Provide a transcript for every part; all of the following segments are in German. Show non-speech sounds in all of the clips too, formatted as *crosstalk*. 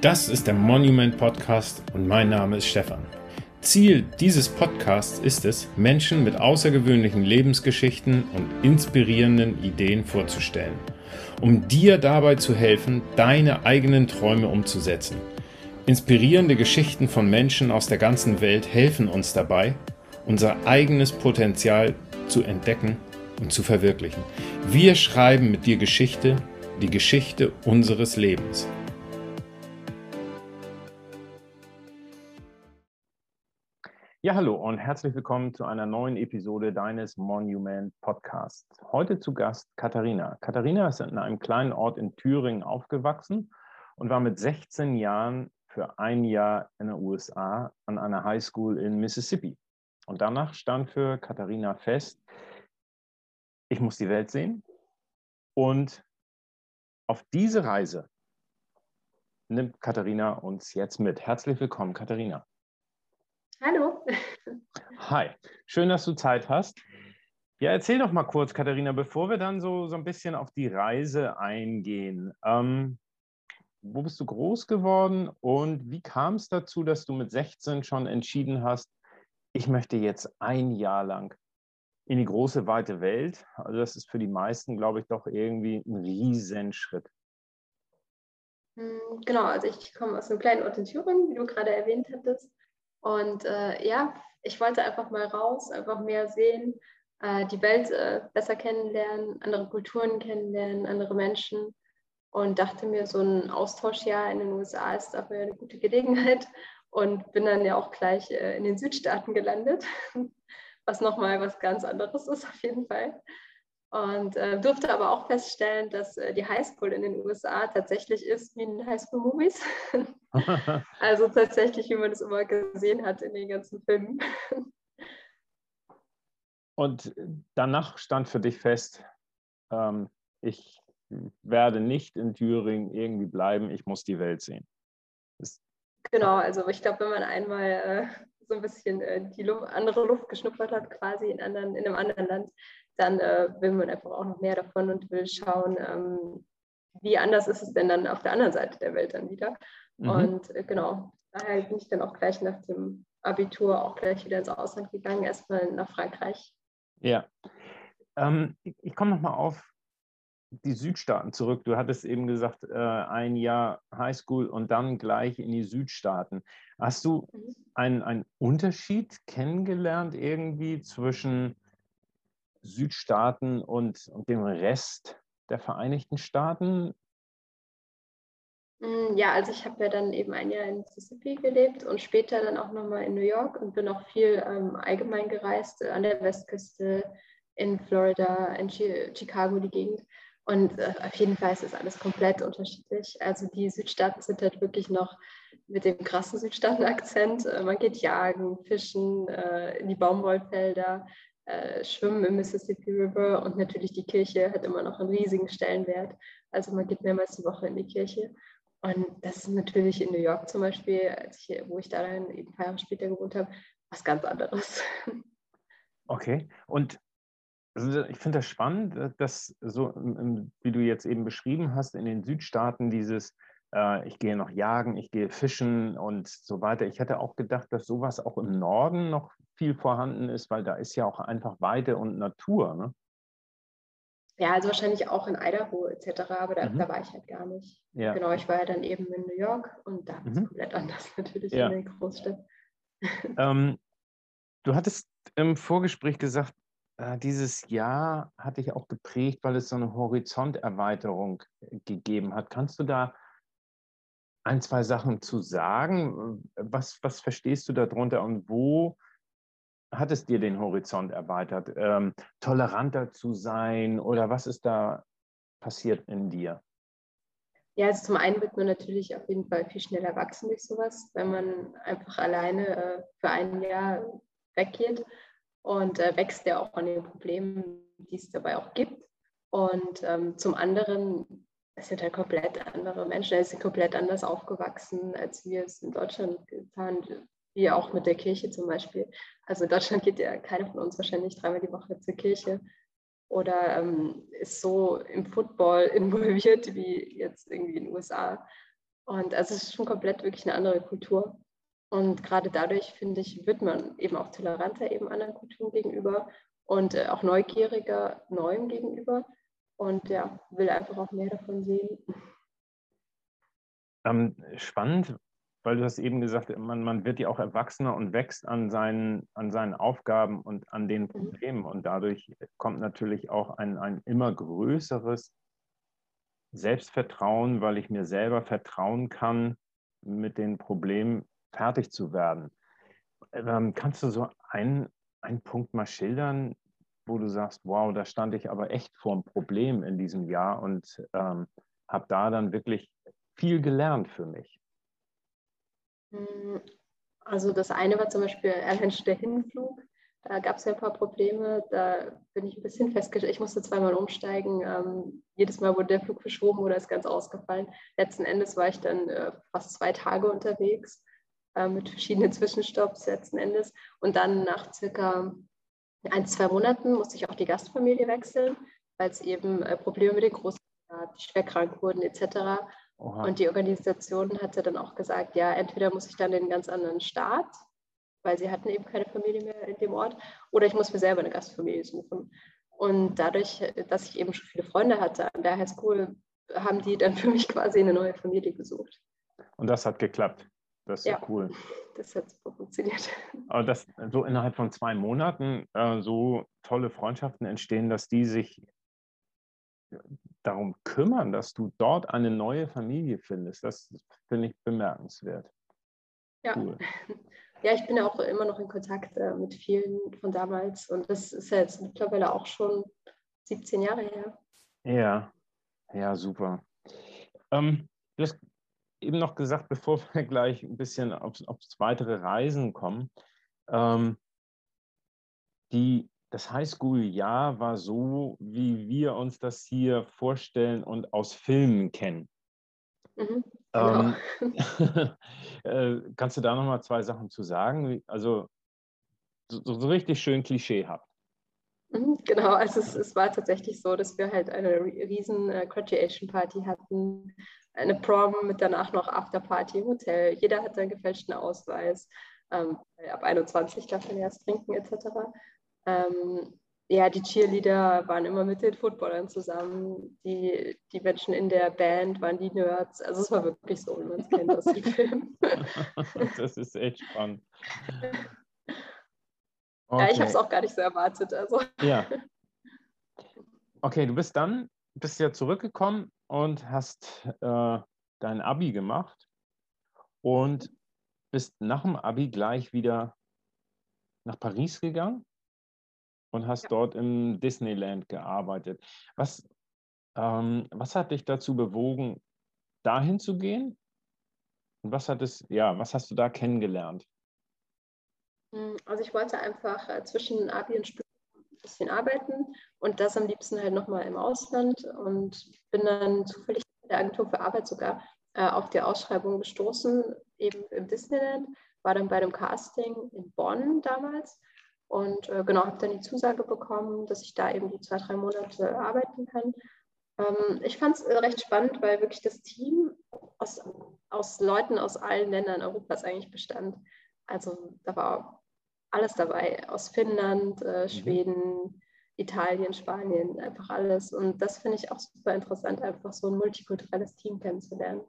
Das ist der Monument Podcast und mein Name ist Stefan. Ziel dieses Podcasts ist es, Menschen mit außergewöhnlichen Lebensgeschichten und inspirierenden Ideen vorzustellen, um dir dabei zu helfen, deine eigenen Träume umzusetzen. Inspirierende Geschichten von Menschen aus der ganzen Welt helfen uns dabei, unser eigenes Potenzial zu entdecken und zu verwirklichen. Wir schreiben mit dir Geschichte, die Geschichte unseres Lebens. Ja, hallo und herzlich willkommen zu einer neuen Episode deines Monument Podcasts. Heute zu Gast Katharina. Katharina ist in einem kleinen Ort in Thüringen aufgewachsen und war mit 16 Jahren für ein Jahr in den USA an einer High School in Mississippi. Und danach stand für Katharina fest, ich muss die Welt sehen. Und auf diese Reise nimmt Katharina uns jetzt mit. Herzlich willkommen, Katharina. Hallo. Hi, schön, dass du Zeit hast. Ja, erzähl doch mal kurz, Katharina, bevor wir dann so, so ein bisschen auf die Reise eingehen. Ähm, wo bist du groß geworden und wie kam es dazu, dass du mit 16 schon entschieden hast, ich möchte jetzt ein Jahr lang in die große, weite Welt? Also das ist für die meisten, glaube ich, doch irgendwie ein Riesenschritt. Hm, genau, also ich komme aus einem kleinen Ort in Thüringen, wie du gerade erwähnt hattest. Und äh, ja, ich wollte einfach mal raus, einfach mehr sehen, äh, die Welt äh, besser kennenlernen, andere Kulturen kennenlernen, andere Menschen. Und dachte mir, so ein Austauschjahr in den USA ist dafür eine gute Gelegenheit. Und bin dann ja auch gleich äh, in den Südstaaten gelandet, *laughs* was nochmal was ganz anderes ist auf jeden Fall. Und äh, durfte aber auch feststellen, dass äh, die Highschool in den USA tatsächlich ist wie in Highschool-Movies. *laughs* also tatsächlich, wie man es immer gesehen hat in den ganzen Filmen. Und danach stand für dich fest, ähm, ich werde nicht in Thüringen irgendwie bleiben, ich muss die Welt sehen. Das genau, also ich glaube, wenn man einmal äh, so ein bisschen äh, die Luft, andere Luft geschnuppert hat, quasi in, anderen, in einem anderen Land, dann äh, will man einfach auch noch mehr davon und will schauen, ähm, wie anders ist es denn dann auf der anderen Seite der Welt dann wieder. Mhm. Und äh, genau, daher bin ich dann auch gleich nach dem Abitur auch gleich wieder ins Ausland gegangen, erstmal nach Frankreich. Ja. Ähm, ich, ich komme nochmal auf die Südstaaten zurück. Du hattest eben gesagt, äh, ein Jahr Highschool und dann gleich in die Südstaaten. Hast du mhm. einen, einen Unterschied kennengelernt irgendwie zwischen Südstaaten und, und dem Rest der Vereinigten Staaten? Mm, ja, also ich habe ja dann eben ein Jahr in Mississippi gelebt und später dann auch nochmal in New York und bin auch viel ähm, allgemein gereist, äh, an der Westküste, in Florida, in Chicago, die Gegend. Und äh, auf jeden Fall ist es alles komplett unterschiedlich. Also die Südstaaten sind halt wirklich noch mit dem krassen Südstaaten-Akzent. Äh, man geht jagen, fischen, äh, in die Baumwollfelder. Äh, schwimmen im Mississippi River und natürlich die Kirche hat immer noch einen riesigen Stellenwert. Also man geht mehrmals die Woche in die Kirche. Und das ist natürlich in New York zum Beispiel, ich, wo ich da dann eben ein paar Jahre später gewohnt habe, was ganz anderes. *laughs* Okay, und ich finde das spannend, äh, dass so, wie du jetzt eben beschrieben hast, in den Südstaaten dieses, äh, ich gehe noch jagen, ich gehe fischen und so weiter. Ich hätte auch gedacht, dass sowas auch im Norden noch viel vorhanden ist, weil da ist ja auch einfach Weide und Natur. Ne? Ja, also wahrscheinlich auch in Idaho etc., aber da, mhm. da war ich halt gar nicht. Ja. Genau, ich war ja dann eben in New York und da war es mhm. komplett anders *laughs* natürlich ja. in den Großstädten. *laughs* Ähm, du hattest im Vorgespräch gesagt, äh, dieses Jahr hat dich auch geprägt, weil es so eine Horizonterweiterung äh, gegeben hat. Kannst du da ein, zwei Sachen zu sagen? Was, was verstehst du darunter und wo hat es dir den Horizont erweitert? Ähm, toleranter zu sein oder was ist da passiert in dir? Ja, also zum einen wird man natürlich auf jeden Fall viel schneller wachsen durch sowas, wenn man einfach alleine äh, für ein Jahr weggeht und äh, wächst ja auch an den Problemen, die es dabei auch gibt. Und ähm, zum anderen, es sind halt komplett andere Menschen, es sind komplett anders aufgewachsen, als wir es in Deutschland getan wie auch mit der Kirche zum Beispiel. Also in Deutschland geht ja keiner von uns wahrscheinlich dreimal die Woche zur Kirche oder ähm, ist so im Football *laughs* involviert wie jetzt irgendwie in den USA. Und also es ist schon komplett wirklich eine andere Kultur. Und gerade dadurch, finde ich, wird man eben auch toleranter eben anderen Kulturen gegenüber und äh, auch neugieriger Neuem gegenüber. Und ja, will einfach auch mehr davon sehen. Ähm, spannend, weil du hast eben gesagt, man, man wird ja auch erwachsener und wächst an seinen, an seinen Aufgaben und an den mhm. Problemen. Und dadurch kommt natürlich auch ein, ein immer größeres Selbstvertrauen, weil ich mir selber vertrauen kann, mit den Problemen fertig zu werden. Ähm, kannst du so einen, einen Punkt mal schildern, wo du sagst, wow, da stand ich aber echt vor einem Problem in diesem Jahr und ähm, habe da dann wirklich viel gelernt für mich? Hm, also das eine war zum Beispiel *laughs* allein der Hinflug. Da gab es ja ein paar Probleme. Da bin ich ein bisschen festgestellt. Ich musste zweimal umsteigen. Ähm, jedes Mal wurde der Flug verschoben oder ist ganz ausgefallen. Letzten Endes war ich dann äh, fast zwei Tage unterwegs äh, mit verschiedenen Zwischenstopps letzten Endes. Und dann nach circa ein, zwei Monaten musste ich auch die Gastfamilie wechseln, weil es eben äh, Probleme mit den Großeltern gab, die schwer krank wurden etc. Oha. Und die Organisation hatte dann auch gesagt, ja, entweder muss ich dann in einen ganz anderen Staat, weil sie hatten eben keine Familie mehr in dem Ort, oder ich muss mir selber eine Gastfamilie suchen. Und dadurch, dass ich eben schon viele Freunde hatte an der Highschool, haben die dann *laughs* für mich quasi eine neue Familie gesucht. Und das hat geklappt. Das ist ja, cool. Das hat super funktioniert. *laughs* Aber dass so innerhalb von zwei Monaten äh, so tolle Freundschaften entstehen, dass die sich darum kümmern, dass du dort eine neue Familie findest, das finde ich bemerkenswert. Ja. Cool. *laughs* ja, ich bin ja auch immer noch in Kontakt äh, mit vielen von damals und das ist ja jetzt mittlerweile auch schon 17 Jahre her. Ja, ja, super. Ähm, du hast eben noch gesagt, bevor *laughs* wir gleich ein bisschen aufs, aufs weitere Reisen kommen, ähm, die das Highschool-Jahr war so, wie wir uns das hier vorstellen und aus Filmen kennen. Mhm, genau. ähm, *laughs* *laughs* äh, kannst du da noch mal zwei Sachen zu sagen? Also so, so richtig schön klischeehaft. Mhm, genau, also es, es, war tatsächlich so, dass wir halt eine riesen äh, Graduation Party hatten, eine Prom mit danach noch Afterparty im Hotel. Jeder hatte einen gefälschten Ausweis. Ähm, ab 21 darf man erst trinken etc. Ähm, ja, die Cheerleader waren immer mit den Footballern zusammen. Die, die Menschen in der Band waren die Nerds. Also es war wirklich so, wie man es kennt aus dem *laughs* Film. das ist echt spannend. Okay. Ja, ich habe es auch gar nicht so erwartet. Also. Ja. *laughs* Okay, du bist dann, bist ja zurückgekommen und hast äh, dein Abi gemacht und bist nach dem Abi gleich wieder nach Paris gegangen und hast ja. dort im Disneyland gearbeitet. Was, ähm, was hat dich dazu bewogen, dahin zu gehen? Und was hat es, ja, was hast du da kennengelernt? Hm, also ich wollte einfach äh, zwischen Abi und Studium ein bisschen arbeiten und das am liebsten halt nochmal im Ausland und bin dann zufällig in der Agentur für Arbeit sogar äh, auf die Ausschreibung gestoßen, eben im Disneyland, war dann bei dem Casting in Bonn damals und äh, genau, habe dann die Zusage bekommen, dass ich da eben die zwei, drei Monate arbeiten kann. Ähm, ich fand es äh, recht spannend, weil wirklich das Team aus, aus Leuten aus allen Ländern Europas eigentlich bestand. Also da war alles dabei, aus Finnland, äh, mhm. Schweden, Italien, Spanien, einfach alles. Und das finde ich auch super interessant, einfach so ein multikulturelles Team kennenzulernen.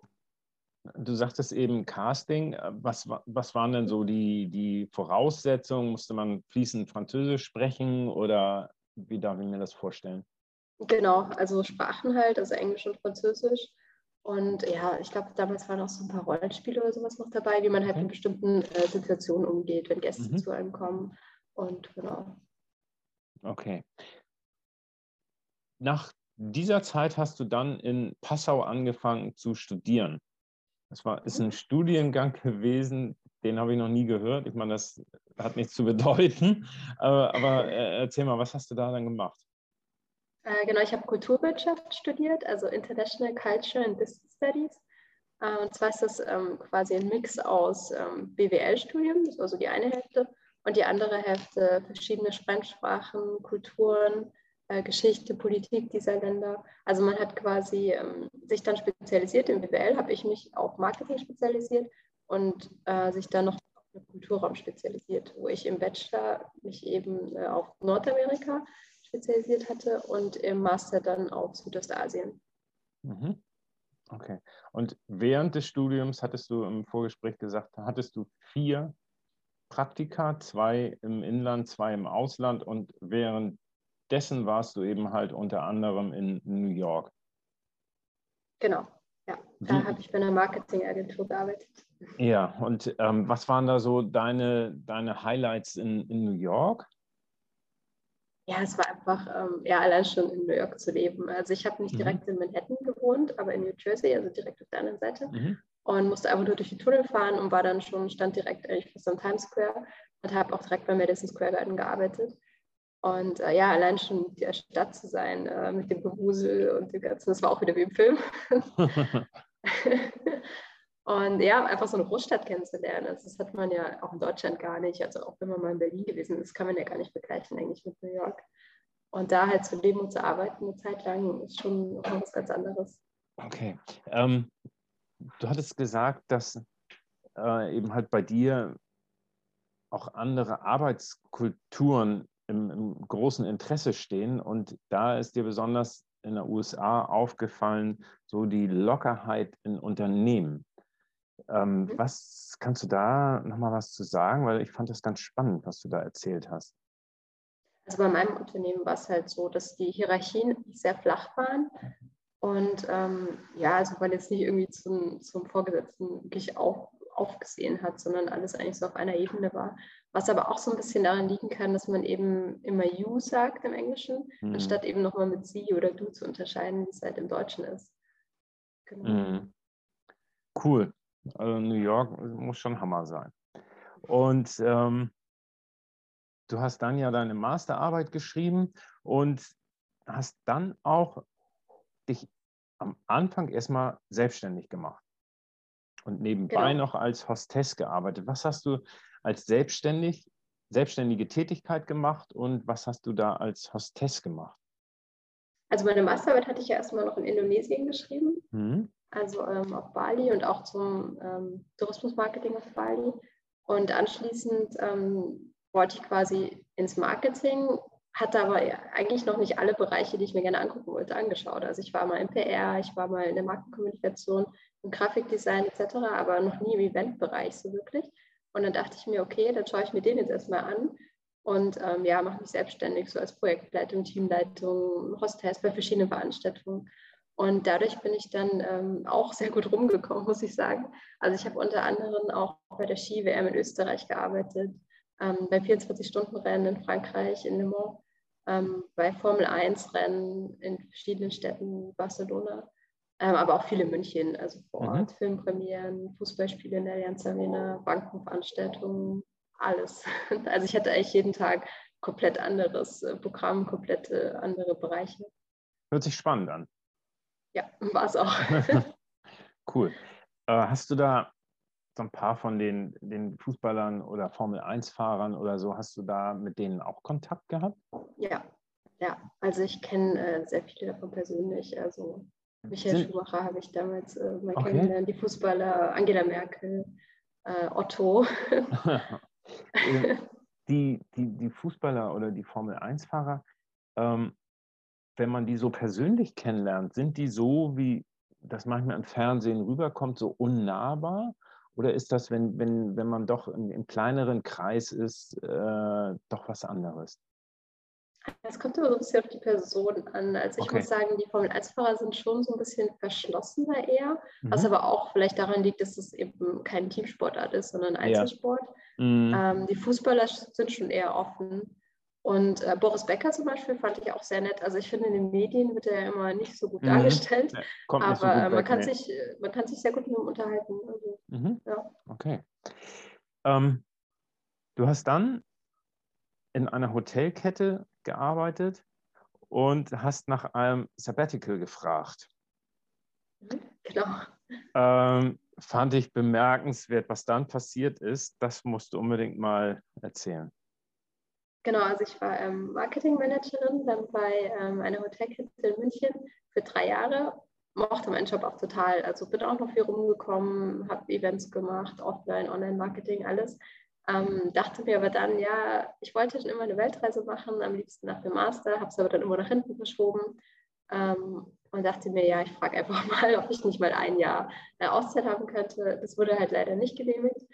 Du sagtest eben Casting. Was, was waren denn so die, die Voraussetzungen? Musste man fließend Französisch sprechen oder wie darf ich mir das vorstellen? Genau, also Sprachen halt, also Englisch und Französisch. Und ja, ich glaube, damals waren auch so ein paar Rollenspiele oder sowas noch dabei, wie man halt okay. mit bestimmten äh, Situationen umgeht, wenn Gäste mhm. zu einem kommen. Und genau. Okay. Nach dieser Zeit hast du dann in Passau angefangen zu studieren. Das war, ist ein Studiengang gewesen, den habe ich noch nie gehört. Ich meine, das hat nichts zu bedeuten. *laughs* Aber, aber äh, erzähl mal, was hast du da dann gemacht? Äh, genau, ich habe Kulturwirtschaft studiert, also International Culture and Business Studies. Äh, und zwar ist das ähm, quasi ein Mix aus ähm, BWL-Studium, das war so die eine Hälfte, und die andere Hälfte verschiedene Fremdsprachen, Kulturen, äh, Geschichte, Politik dieser Länder. Also man hat quasi ähm, sich dann spezialisiert. Im BWL habe ich mich auf Marketing spezialisiert und äh, sich dann noch auf den Kulturraum spezialisiert, wo ich im Bachelor mich eben äh, auf Nordamerika spezialisiert hatte und im Master dann auf Südostasien. Mhm. Okay. Und während des Studiums hattest du im Vorgespräch gesagt, hattest du vier Praktika, zwei im Inland, zwei im Ausland und währenddessen warst du eben halt unter anderem in New York. Genau, ja. Da habe ich bei einer Marketingagentur gearbeitet. Ja, und ähm, was waren da so deine, deine Highlights in, in New York? ja, es war einfach, ähm, ja, allein schon in New York zu leben. Also ich habe nicht mhm. direkt in Manhattan gewohnt, aber in New Jersey, also direkt auf der anderen Seite. Mhm. Und musste einfach nur durch die Tunnel fahren und war dann schon, stand direkt eigentlich fast am Times Square und habe auch direkt bei Madison Square Garden gearbeitet. Und äh, ja, allein schon in der Stadt zu sein, äh, mit dem Gewusel und dem ganzen, das war auch wieder wie im Film. *laughs* Und ja, einfach so eine Großstadt kennenzulernen, also das hat man ja auch in Deutschland gar nicht. Also auch wenn man mal in Berlin gewesen ist, kann man ja gar nicht vergleichen eigentlich mit New York. Und da halt zu leben und zu arbeiten eine Zeit lang ist schon was ganz anderes. Okay. Ähm, du hattest gesagt, dass äh, eben halt bei dir auch andere Arbeitskulturen im, im, großen Interesse stehen. Und da ist dir besonders in den USA aufgefallen, so die Lockerheit in Unternehmen. Ähm, mhm. Was kannst du da nochmal was zu sagen? Weil ich fand das ganz spannend, was du da erzählt hast. Also bei meinem Unternehmen war es halt so, dass die Hierarchien sehr flach waren. Und ähm, ja, also man jetzt nicht irgendwie zum, zum Vorgesetzten wirklich auf, aufgesehen hat, sondern alles eigentlich so auf einer Ebene war. Was aber auch so ein bisschen daran liegen kann, dass man eben immer you sagt im Englischen, mhm. anstatt eben nochmal mit sie oder du zu unterscheiden, wie es halt im Deutschen ist. Genau. Mhm. Cool. Also New York muss schon Hammer sein. Und ähm, du hast dann ja deine Masterarbeit geschrieben und hast dann auch dich am Anfang erstmal selbstständig gemacht und nebenbei genau. noch als Hostess gearbeitet. Was hast du als selbstständig, selbstständige Tätigkeit gemacht und was hast du da als Hostess gemacht? Also meine Masterarbeit hatte ich ja erstmal noch in Indonesien geschrieben. Mhm also ähm, auf Bali und auch zum ähm, Tourismusmarketing auf Bali. Und anschließend ähm, wollte ich quasi ins Marketing, hatte aber eigentlich noch nicht alle Bereiche, die ich mir gerne angucken wollte, angeschaut. Also ich war mal im PR, ich war mal in der Markenkommunikation, im Grafikdesign etc., aber noch nie im Eventbereich so wirklich. Und dann dachte ich mir, okay, dann schaue ich mir den jetzt erstmal an und ähm, ja, mache mich selbstständig, so als Projektleitung, Teamleitung, Hostess bei verschiedenen Veranstaltungen. Und dadurch bin ich dann ähm, auch sehr gut rumgekommen, muss ich sagen. Also ich habe unter anderem auch bei der Ski-WM in Österreich gearbeitet, ähm, bei 24-Stunden-Rennen in Frankreich, in Le Mans, ähm, bei Formel-1-Rennen in verschiedenen Städten, Barcelona, aber auch viele in München, also vor mhm. Ort, mhm. Filmpremieren, Fußballspiele in der Allianz Arena, Bankenveranstaltungen, alles. *laughs* Also ich hatte eigentlich jeden Tag komplett anderes äh, Programm, komplette andere Bereiche. Hört sich spannend an. Ja, *laughs* war es auch. *laughs* cool. Äh, hast du da so ein paar von den, den Fußballern oder Formel-1-Fahrern oder so, hast du da mit denen auch Kontakt gehabt? Ja, ja. Also ich kenne äh, sehr viele davon persönlich. Also Michael. Schumacher habe ich damals äh, mal okay. kennengelernt, die Fußballer, Angela Merkel, äh, Otto. *laughs* *laughs* Die, die, die Fußballer oder die Formel-1-Fahrer, ähm, wenn man die so persönlich kennenlernt, sind die so, wie das manchmal im Fernsehen rüberkommt, so unnahbar? Oder ist das, wenn, wenn, wenn man doch im, im kleineren Kreis ist, äh, doch was anderes? Es kommt immer so ein bisschen auf die Person an. Also ich okay. muss sagen, die Formel-1-Fahrer sind schon so ein bisschen verschlossener eher, mhm. was aber auch vielleicht daran liegt, dass es eben kein Teamsportart ist, sondern ein Einzelsport. Ja. Mhm. Ähm, die Fußballer sind schon eher offen. Und äh, Boris Becker zum Beispiel fand ich auch sehr nett. Also ich finde, in den Medien wird er ja immer nicht so gut mhm. dargestellt. Ja, aber so äh, man, kann nee. sich, äh, man kann sich sehr gut mit ihm unterhalten. Also, mhm. ja. Okay. Ähm, du hast dann in einer Hotelkette gearbeitet und hast nach einem Sabbatical gefragt. Genau. Ähm, fand ich bemerkenswert, was dann passiert ist. Das musst du unbedingt mal erzählen. Genau, also ich war ähm, Marketingmanagerin dann bei ähm, einer Hotelkette in München für drei Jahre. Mochte meinen Job auch total. Also bin auch noch viel rumgekommen, habe Events gemacht, Offline, Online-Marketing, alles. Ähm, dachte mir aber dann, ja, ich wollte schon immer eine Weltreise machen, am liebsten nach dem Master, habe es aber dann immer nach hinten verschoben ähm, und dachte mir, ja, ich frage einfach *laughs* mal, ob ich nicht mal ein Jahr eine Auszeit haben könnte. Das wurde halt leider nicht genehmigt.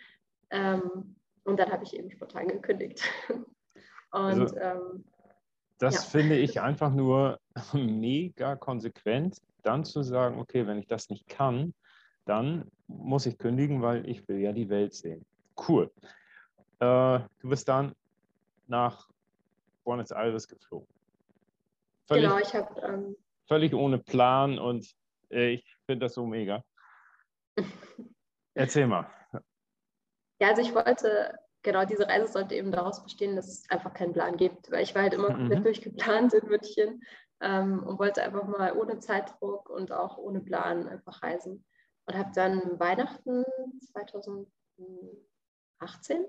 Ähm, und dann habe ich eben spontan gekündigt. *laughs* Und also, ähm, das ja. finde ich einfach nur *laughs* mega konsequent, dann zu sagen, okay, wenn ich das nicht kann, dann muss ich kündigen, weil ich will ja die Welt sehen. Cool. Äh, du bist dann nach Buenos Aires geflogen. Völlig, genau, ich habe. Ähm, völlig ohne Plan und äh, ich finde das so mega. *laughs* Erzähl mal. Ja, also ich wollte, genau, diese Reise sollte eben daraus bestehen, dass es einfach keinen Plan gibt, weil ich war halt immer komplett mhm. durchgeplant in München ähm, und wollte einfach mal ohne Zeitdruck und auch ohne Plan einfach reisen. Und habe dann Weihnachten 2018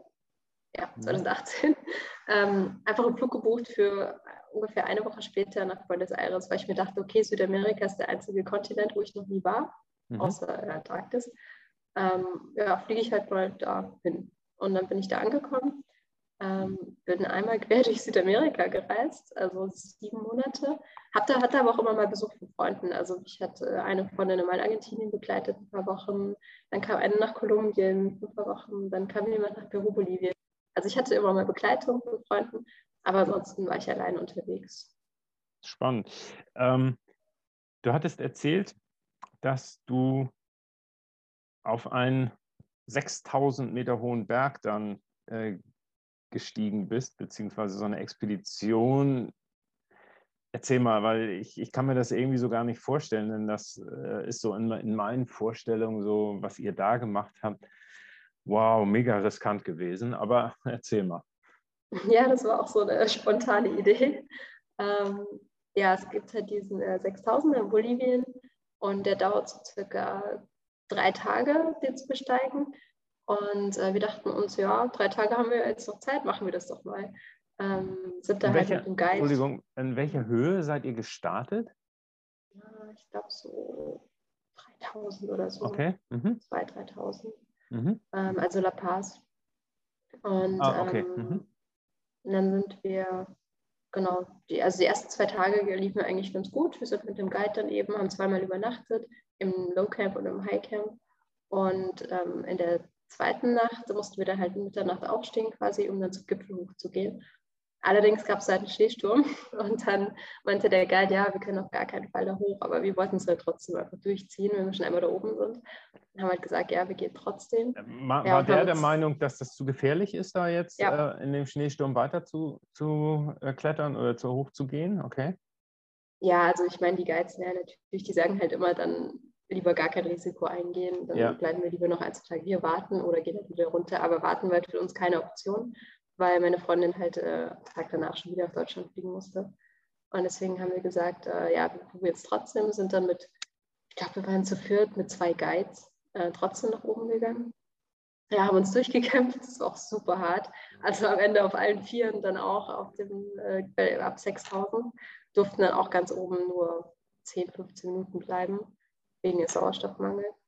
ja, 2018, mhm. *laughs* ähm, einfach einen Flug gebucht für ungefähr eine Woche später nach Buenos Aires, weil ich mir dachte, okay, Südamerika ist der einzige Kontinent, wo ich noch nie war, mhm. außer äh, Antarktis. Ähm, ja, fliege ich halt mal da hin. Und dann bin ich da angekommen, ähm, bin einmal quer *laughs* durch Südamerika gereist, also sieben Monate. Hatte, hatte aber auch immer mal Besuch von Freunden. Also ich hatte eine Freundin in Argentinien begleitet, ein paar Wochen. Dann kam eine nach Kolumbien, ein paar Wochen. Dann kam jemand nach Peru, Bolivien. Also ich hatte immer mal Begleitung von Freunden, aber ansonsten war ich allein unterwegs. Spannend. Ähm, du hattest erzählt, dass du auf einen 6000 Meter hohen Berg dann äh, gestiegen bist, beziehungsweise so eine Expedition. Erzähl mal, weil ich, ich kann mir das irgendwie so gar nicht vorstellen, denn das äh, ist so in, in meinen Vorstellungen so, was ihr da gemacht habt wow, mega riskant gewesen, aber *laughs* erzähl mal. Ja, das war auch so eine spontane Idee. Ähm, ja, es gibt halt diesen äh, 6000er in Bolivien und der dauert so circa drei Tage, den zu besteigen. Und äh, wir dachten uns, ja, drei Tage haben wir jetzt noch Zeit, machen wir das doch mal. Ähm, sind da halt mit dem Guide. Entschuldigung, in welcher Höhe seid ihr gestartet? Ja, ich glaube so 3000 oder so. Okay. Mhm. 2.000, 3.000 mhm. ähm, also La Paz. Und ah, okay. mhm. Ähm, dann sind wir, genau, die, also die ersten zwei Tage liefen eigentlich ganz gut. Wir sind mit dem Guide dann eben, haben zweimal übernachtet, im Low Camp und im High Camp. Und ähm, in der zweiten Nacht mussten wir dann halt Mitternacht aufstehen quasi, um dann zum Gipfel hochzugehen. Allerdings gab es halt einen Schneesturm *laughs* und dann meinte der Guide, ja, wir können auf gar keinen Fall da hoch, aber wir wollten es halt trotzdem einfach durchziehen, wenn wir schon einmal da oben sind. Und haben halt gesagt, ja, wir gehen trotzdem. War, ja, der der Meinung, dass das zu gefährlich ist, da jetzt ja. äh, in dem Schneesturm weiter zu, zu äh, klettern oder zu hoch zu gehen? Okay. Ja, also ich meine, die Guides, ja, natürlich, die sagen halt immer dann, lieber gar kein Risiko eingehen, dann ja. bleiben wir lieber noch ein, zwei Tage hier warten oder gehen halt wieder runter, aber warten war halt für uns keine Option weil meine Freundin halt äh, Tag danach schon wieder auf Deutschland fliegen musste. Und deswegen haben wir gesagt, äh, ja, wir probieren es trotzdem, sind dann mit, ich glaube, wir waren zu viert mit zwei Guides äh, trotzdem nach oben gegangen. Ja, haben uns *laughs* durchgekämpft, das war auch super hart. Also am Ende auf allen Vieren dann auch auf dem, äh, ab 6000, durften dann auch ganz oben nur 10, 15 Minuten bleiben, wegen des Sauerstoffmangels.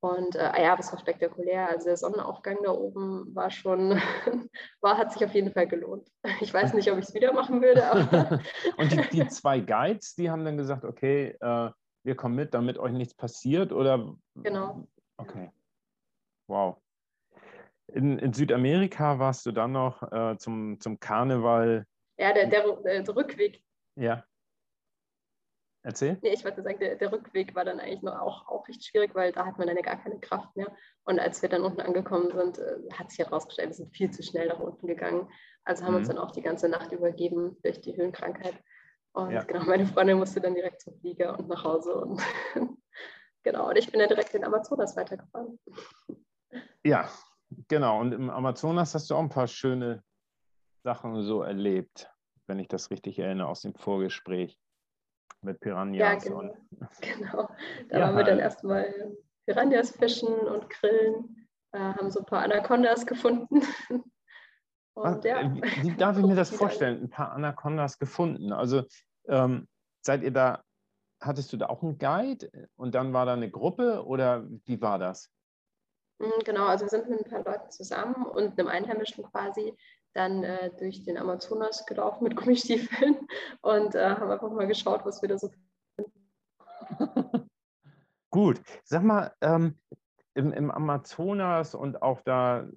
Und äh, ah ja, das war spektakulär. Also der Sonnenaufgang da oben war schon, *laughs* war, hat sich auf jeden Fall gelohnt. *laughs* Ich weiß nicht, ob ich es wieder machen würde. *laughs* und die, die, zwei Guides, die haben dann gesagt, okay, äh, wir kommen mit, damit euch nichts passiert, oder? Genau. Okay. Wow. In, in Südamerika warst du dann noch äh, zum, zum Karneval. Ja, der, der, der Rückweg. Ja. Erzähl. Nee, ich wollte sagen, der, der, Rückweg war dann eigentlich noch auch, auch recht schwierig, weil da hat man dann ja gar keine Kraft mehr. Und als wir dann unten angekommen sind, äh, hat sich herausgestellt, wir sind viel zu schnell nach unten gegangen. Also haben mhm. uns dann auch die ganze Nacht übergeben durch die Höhenkrankheit. Und ja. genau, meine Freundin musste dann direkt zum Flieger und nach Hause. Und *laughs* genau, und ich bin dann direkt in Amazonas weitergefahren. Ja, genau. Und im Amazonas hast du auch ein paar schöne Sachen so erlebt, wenn ich das richtig erinnere aus dem Vorgespräch mit Piranhas. Ja, genau. *laughs* genau. Da ja, waren wir dann erstmal Piranhas fischen und grillen, äh, haben so ein paar Anacondas gefunden. *laughs* Und, ja. Äh, wie, *laughs* darf ich mir das vorstellen? Ein paar Anacondas gefunden. Also ähm, seid ihr da, hattest du da auch einen Guide und dann war da eine Gruppe oder wie war das? Hm, genau, also wir sind mit ein paar Leuten zusammen und einem Einheimischen quasi dann äh, durch den Amazonas gelaufen mit *laughs* Gummistiefeln und äh, haben einfach mal geschaut, was wir da so finden. *laughs* Gut, sag mal, ähm, im, im, Amazonas und auch da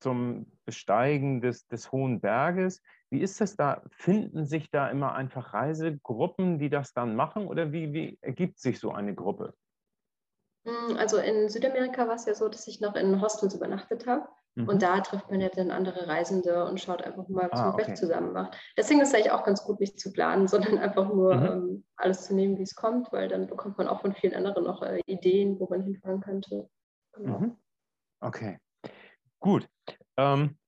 zum Besteigen des, des Hohen Berges, wie ist das da? Finden sich da immer einfach Reisegruppen, die das dann machen oder wie, wie ergibt sich so eine Gruppe? Hm, also in Südamerika war es ja so, dass ich noch in Hostels übernachtet habe. Mhm. Und da trifft man ja dann andere Reisende und schaut einfach mal, was ah, man okay. vielleicht zusammen macht. Deswegen ist es eigentlich auch ganz gut, nicht zu planen, *laughs* sondern einfach nur mhm. ähm, alles zu nehmen, wie es kommt, weil dann bekommt man auch von vielen anderen noch äh, Ideen, wo man hinfahren könnte. Genau. Mhm. Okay, gut. Ähm,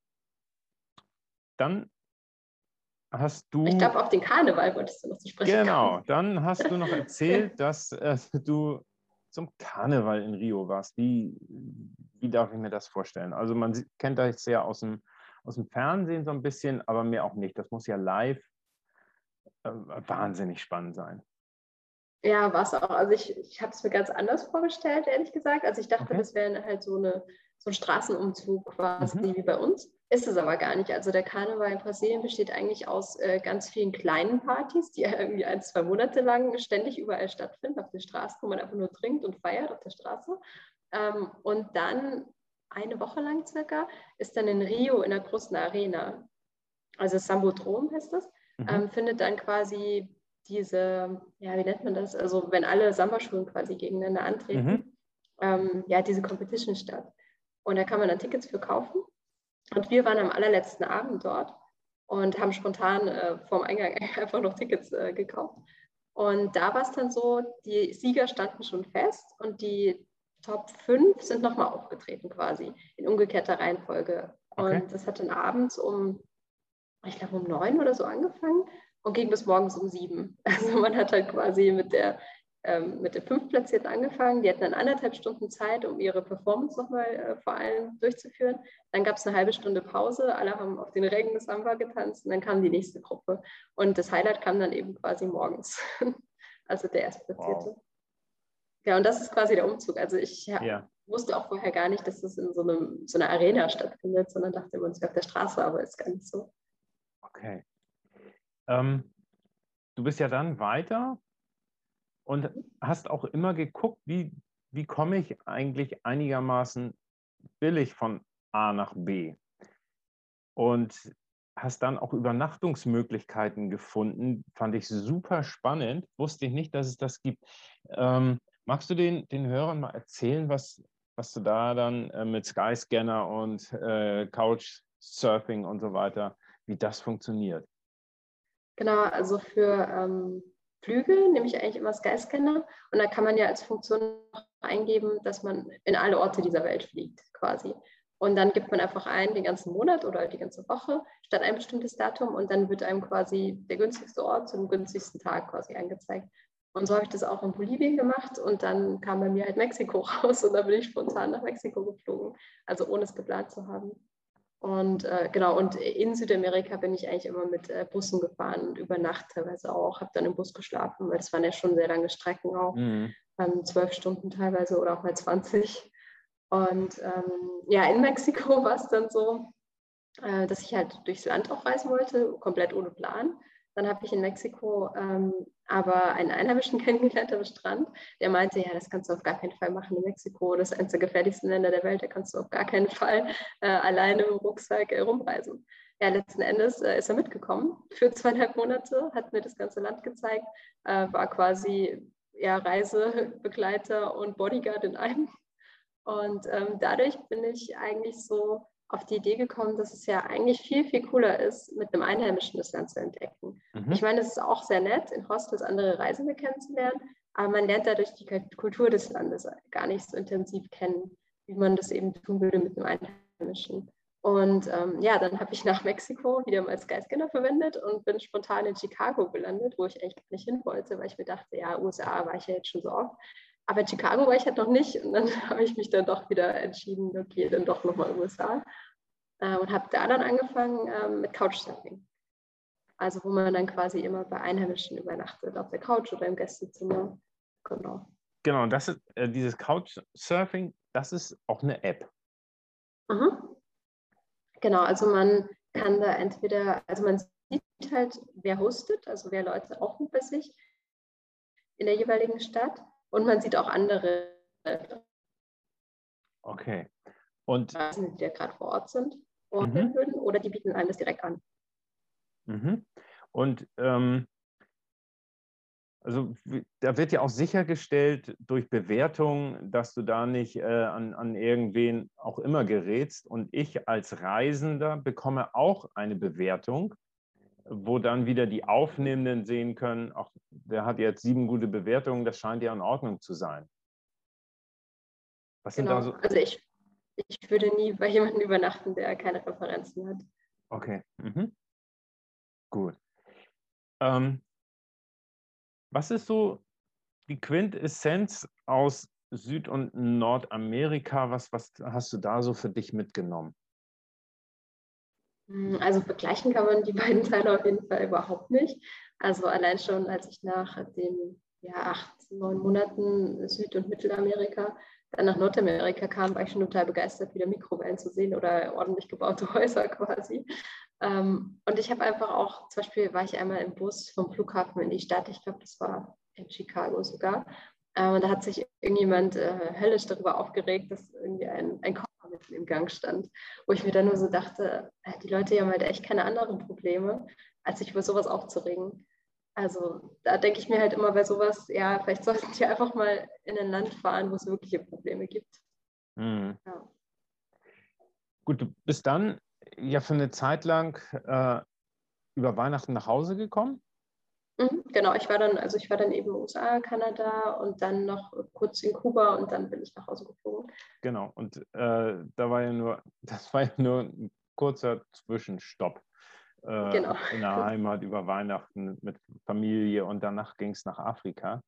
dann hast du. Ich glaube, auf den Karneval wolltest du noch zu sprechen. Genau, kommen. dann hast du noch *laughs* erzählt, dass äh, du zum Karneval in Rio warst. Wie, wie darf ich mir das vorstellen? Also man kennt das ja aus dem, aus dem Fernsehen so ein bisschen, aber mir auch nicht. Das muss ja live äh, wahnsinnig spannend sein. Ja, war es auch. Also ich, ich habe es mir ganz anders vorgestellt, ehrlich gesagt. Also ich dachte, okay. das wäre halt so, eine, so ein Straßenumzug quasi mhm. wie bei uns. Ist es aber gar nicht. Also der Karneval in Brasilien besteht eigentlich aus äh, ganz vielen kleinen Partys, die *laughs* irgendwie ein, zwei Monate lang ständig überall stattfinden, auf den Straßen, wo man einfach nur trinkt und feiert auf der Straße. Ähm, und dann eine Woche lang circa ist dann in Rio in der großen Arena, also Sambodrom heißt das, mhm. ähm, findet dann quasi diese, ja, wie nennt man das? Also wenn alle Samba-Schulen quasi gegeneinander antreten, mhm. ähm, ja, diese Competition statt. Und da kann man dann Tickets für kaufen. Und wir waren am allerletzten Abend dort und haben spontan äh, vorm Eingang *laughs* einfach noch Tickets äh, gekauft. Und da war es dann so, die Sieger standen schon fest und die Top 5 sind nochmal aufgetreten quasi in umgekehrter Reihenfolge. Okay. Und das hat dann abends um, ich glaube um neun oder so angefangen und ging bis morgens um sieben. *laughs* Also man hat halt quasi mit der ähm, mit der Fünftplatzierten angefangen. Die hatten dann anderthalb Stunden Zeit, um ihre Performance nochmal äh, vor allem durchzuführen. Dann gab es eine halbe Stunde Pause. Alle haben auf den Regen Samba getanzt und dann kam die nächste Gruppe. Und das Highlight kam dann eben quasi morgens. *laughs* also der Erstplatzierte. Wow. Ja, und das ist quasi der Umzug. Also ich ja, ja. wusste auch vorher gar nicht, dass das in so, einem, so einer Arena stattfindet, sondern dachte immer, es wäre auf der Straße, aber ist gar nicht so. Okay. Ähm, du bist ja dann weiter und hast auch immer geguckt, wie, wie komme ich eigentlich einigermaßen billig von A nach B. Und hast dann auch Übernachtungsmöglichkeiten gefunden. Fand ich super spannend. Wusste ich nicht, dass es das gibt. Ähm, magst du den, den Hörern mal erzählen, was, was du da dann äh, mit Skyscanner und äh, Couchsurfing und so weiter, wie das funktioniert? Genau, also für ähm, Flüge nehme ich eigentlich immer Skyscanner und da kann man ja als Funktion eingeben, dass man in alle Orte dieser Welt fliegt quasi. Und dann gibt man einfach ein, den ganzen Monat oder die ganze Woche statt ein bestimmtes Datum und dann wird einem quasi der günstigste Ort zum günstigsten Tag quasi angezeigt. Und so habe ich das auch in Bolivien gemacht und dann kam bei mir halt Mexiko *laughs* raus und da bin ich spontan nach Mexiko geflogen, also ohne es geplant zu haben. Und äh, genau, und in Südamerika bin ich eigentlich immer mit äh, Bussen gefahren und über Nacht teilweise auch, habe dann im Bus geschlafen, weil das waren ja schon sehr lange Strecken auch, mhm. ähm, zwölf Stunden teilweise oder auch mal 20. Und ähm, ja, in Mexiko *laughs* war es dann so, äh, dass ich halt durchs Land auch reisen wollte, komplett ohne Plan. Dann habe ich in Mexiko ähm, aber einen Einheimischen *laughs* kennengelernt am Strand, der meinte, ja, das kannst du auf gar keinen Fall machen in Mexiko. Das ist eines der gefährlichsten Länder der Welt, da kannst du auf gar keinen Fall äh, alleine im Rucksack äh, rumreisen. Ja, letzten Endes äh, ist er mitgekommen für zweieinhalb Monate, hat mir das ganze Land gezeigt, äh, war quasi ja, Reisebegleiter und Bodyguard in einem. Und ähm, dadurch bin ich eigentlich so auf die Idee gekommen, dass es ja eigentlich viel, viel cooler ist, mit einem Einheimischen das Land zu entdecken. Mhm. Ich meine, es ist auch sehr nett, in Hostels andere Reisende kennenzulernen, aber man lernt dadurch die Kultur des Landes gar nicht so intensiv kennen, wie man das eben tun würde mit einem Einheimischen. Und ähm, ja, dann habe ich nach Mexiko wieder mal Skyscanner verwendet und bin spontan in Chicago gelandet, wo ich eigentlich gar nicht hin wollte, weil ich mir dachte, ja, USA war ich ja jetzt schon so oft. Aber in Chicago war ich halt noch nicht und dann *laughs* habe ich mich dann doch wieder entschieden, okay, dann doch nochmal USA. äh, und habe da dann angefangen äh, mit Couchsurfing. Also wo man dann quasi immer bei Einheimischen übernachtet, auf der Couch oder im Gästezimmer. Genau. Genau, das ist äh, dieses Couchsurfing, das ist auch eine App. Mhm. Genau, also man kann da entweder, also man sieht halt, wer hostet, also wer Leute aufruft bei sich in der jeweiligen Stadt und man sieht auch andere. Okay. Und die ja gerade vor Ort sind mhm. würden, oder die bieten einem das direkt an. Mhm. Und ähm, also da wird ja auch sichergestellt durch Bewertung, dass du da nicht äh, an, an irgendwen auch immer gerätst. Und ich als Reisender bekomme auch eine Bewertung, wo dann wieder die Aufnehmenden sehen können, ach, der hat jetzt sieben gute Bewertungen, das scheint ja in Ordnung zu sein. Was genau. sind da so? Also ich, ich würde nie bei jemandem übernachten, der keine Referenzen hat. Okay. Mhm. Gut. Ähm, was ist so die Quintessenz aus Süd- und Nordamerika? Was, was hast du da so für dich mitgenommen? Hm, also vergleichen kann man die *laughs* beiden Teile auf jeden Fall überhaupt nicht. Also allein schon, als ich nach den ja, acht, neun Monaten Süd- und Mittelamerika dann nach Nordamerika kam, war ich schon total begeistert, wieder Mikrowellen zu sehen oder ordentlich gebaute *laughs* Häuser quasi. Ähm, und ich habe einfach auch, zum Beispiel war ich einmal im Bus vom Flughafen in die Stadt, ich glaube, das war in Chicago sogar. Ähm, und da hat sich irgendjemand äh, höllisch darüber aufgeregt, dass irgendwie ein, ein mitten im Gang stand, wo ich mir dann nur so dachte, äh, die Leute haben halt echt keine anderen Probleme, als sich über sowas aufzuregen. Also da denke ich mir halt immer bei sowas, ja, vielleicht sollten die einfach mal in ein Land fahren, wo es wirkliche Probleme gibt. Mhm. Ja. Gut, du bist dann ja für eine Zeit lang äh, über Weihnachten nach Hause gekommen? Mhm, genau, ich war dann, also ich war dann eben USA, Kanada und dann noch kurz in Kuba und dann bin ich nach Hause geflogen. Genau, und äh, da war ja nur, *laughs* das war ja nur ein kurzer Zwischenstopp äh, genau. in der Heimat über Weihnachten mit Familie und danach ging es nach Afrika.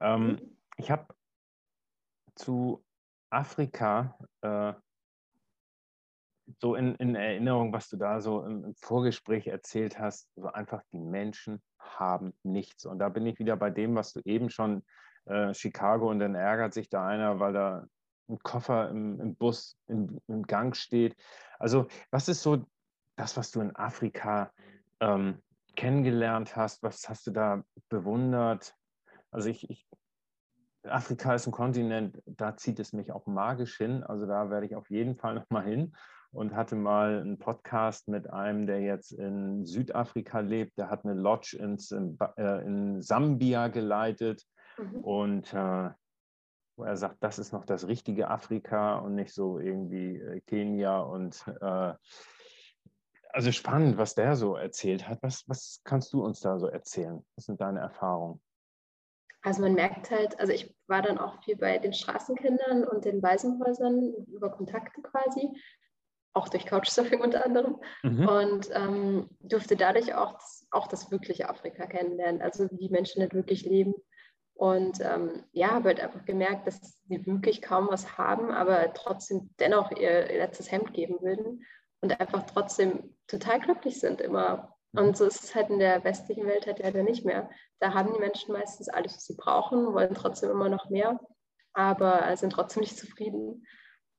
Ähm, mhm. Ich habe zu Afrika äh, so in, in, Erinnerung, was du da so im, Vorgespräch erzählt hast, so einfach die Menschen haben nichts. Und da bin ich wieder bei dem, was du eben schon äh, Chicago und dann ärgert sich da einer, weil da ein Koffer im, im Bus im, im, Gang steht. Also was ist so das, was du in Afrika ähm, kennengelernt hast? Was hast du da bewundert? Also ich, ich, Afrika ist ein Kontinent, da zieht es mich auch magisch hin. Also da werde ich auf jeden Fall noch mal hin und hatte mal einen Podcast mit einem, der jetzt in Südafrika lebt. Der hat eine Lodge in, äh, in Sambia geleitet mhm. und äh, wo er sagt, das ist noch das richtige Afrika und nicht so irgendwie äh, Kenia und äh, also spannend, was der so erzählt hat. Was, was kannst du uns da so erzählen? Was sind deine Erfahrungen? Also man merkt halt, also ich war dann auch viel bei den Straßenkindern und den Waisenhäusern über Kontakte quasi, auch durch Couchsurfing unter anderem mhm. und ähm, durfte dadurch auch das, auch das wirkliche Afrika kennenlernen, also wie die Menschen nicht wirklich leben. Und ähm, ja, habe halt einfach gemerkt, dass sie wirklich kaum was haben, aber trotzdem dennoch ihr letztes Hemd geben würden und einfach trotzdem total glücklich sind immer. Und mhm. so ist es halt in der westlichen Welt halt leider nicht mehr. Da haben die Menschen meistens alles, was sie brauchen, wollen trotzdem immer noch mehr, aber sind trotzdem nicht zufrieden.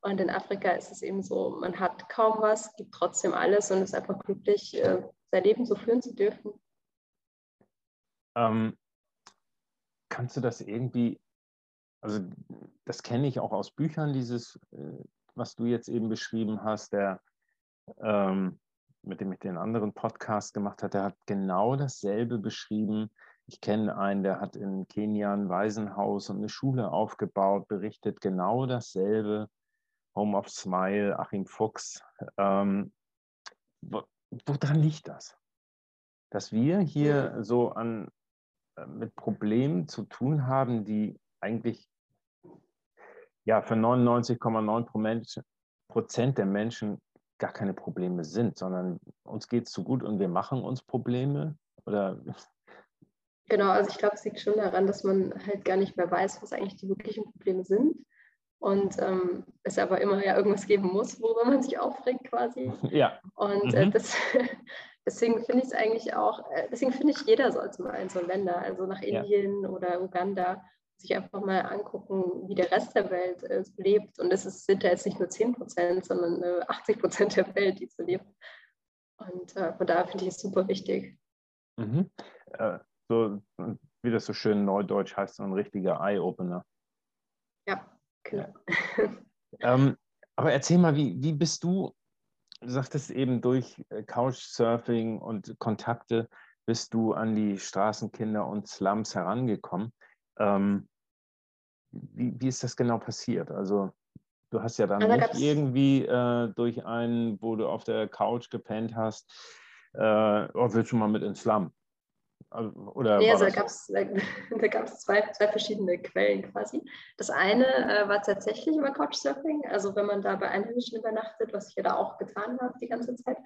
Und in Afrika ist es eben so, man hat kaum was, gibt trotzdem alles und ist einfach glücklich, äh, sein Leben so führen zu dürfen. Ähm, kannst du das irgendwie, also das kenne ich auch aus Büchern, dieses, äh, was du jetzt eben beschrieben hast, der ähm, mit dem ich den anderen Podcast gemacht habe, der hat genau dasselbe beschrieben. Ich kenne einen, der hat in Kenia ein Waisenhaus und eine Schule aufgebaut, berichtet genau dasselbe. Home of Smile, Achim Fuchs. Ähm, wo, woran liegt das? Dass wir hier so an, äh, mit Problemen zu tun haben, die eigentlich ja, für 99,9 Prozent der Menschen gar keine Probleme sind, sondern uns geht es zu gut und wir machen uns Probleme? Oder? Genau, also ich glaube, es liegt schon daran, dass man halt gar nicht mehr weiß, was eigentlich die wirklichen Probleme sind. Und ähm, es aber immer ja irgendwas geben muss, worüber man sich aufregt quasi. *laughs* Ja. Und äh, mhm. das, *laughs* deswegen finde ich es eigentlich auch, äh, deswegen finde ich, jeder sollte mal in so Länder, also nach Indien ja. oder Uganda, sich einfach mal angucken, wie der Rest der Welt äh, lebt. Und es ist, sind ja jetzt nicht nur 10 Prozent, sondern äh, 80 Prozent der Welt, die so lebt. Und äh, von daher finde ich es super wichtig. Mhm. Äh, so, wie das so schön neudeutsch heißt, so ein richtiger Eye-Opener. Ja, genau. *laughs* ähm, aber erzähl mal, wie, wie bist du, du sagtest eben durch äh, Couchsurfing und Kontakte, bist du an die Straßenkinder und Slums herangekommen. Ähm, wie, wie ist das genau passiert? Also du hast ja dann also nicht irgendwie äh, durch einen, wo du auf der Couch gepennt hast, äh, oh, willst du mal mit ins Slum? Also, oder nee, also da gab es *laughs* da gab's zwei, zwei verschiedene Quellen quasi. Das eine äh, war tatsächlich über Couchsurfing, also wenn man da bei Einheimischen übernachtet, was ich ja da auch getan habe die ganze Zeit.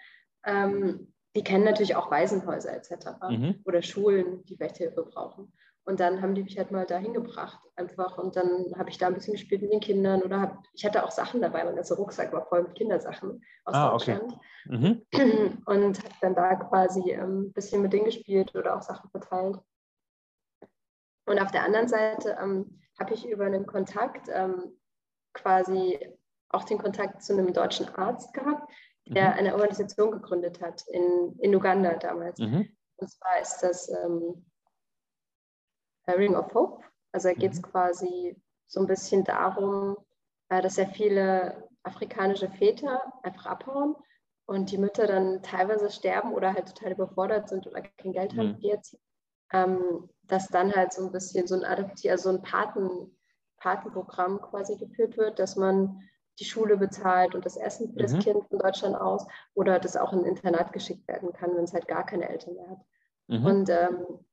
Ähm, die kennen natürlich auch Waisenhäuser etc. Mhm. oder Schulen, die vielleicht Hilfe brauchen. Und dann haben die mich halt mal dahin gebracht einfach. Und dann habe ich da ein bisschen gespielt mit den Kindern oder hab, ich hatte auch Sachen dabei. Mein ganzer Rucksack war voll mit Kindersachen aus ah, Deutschland. Okay. Mhm. *clears throat* Und habe dann da quasi ähm, ein bisschen mit denen gespielt oder auch Sachen verteilt. Und auf der anderen Seite ähm, habe ich über einen Kontakt ähm, quasi auch den Kontakt zu einem deutschen Arzt gehabt, der mhm. eine Organisation gegründet hat in, in Uganda damals. Mhm. Und zwar ist das ähm, Ring of Hope. Also geht es mhm. quasi so ein bisschen darum, äh, dass sehr viele afrikanische Väter einfach abhauen und die Mütter dann teilweise sterben oder halt total überfordert sind oder kein Geld haben für die Erziehung. Ähm, dass dann halt so ein bisschen so ein Adoptier, also ein Paten, Patenprogramm quasi geführt wird, dass man die Schule bezahlt und das Essen für mhm. das Kind von Deutschland aus oder das auch in ein Internat geschickt werden kann, wenn es halt gar keine Eltern mehr hat. Mhm. Und ähm,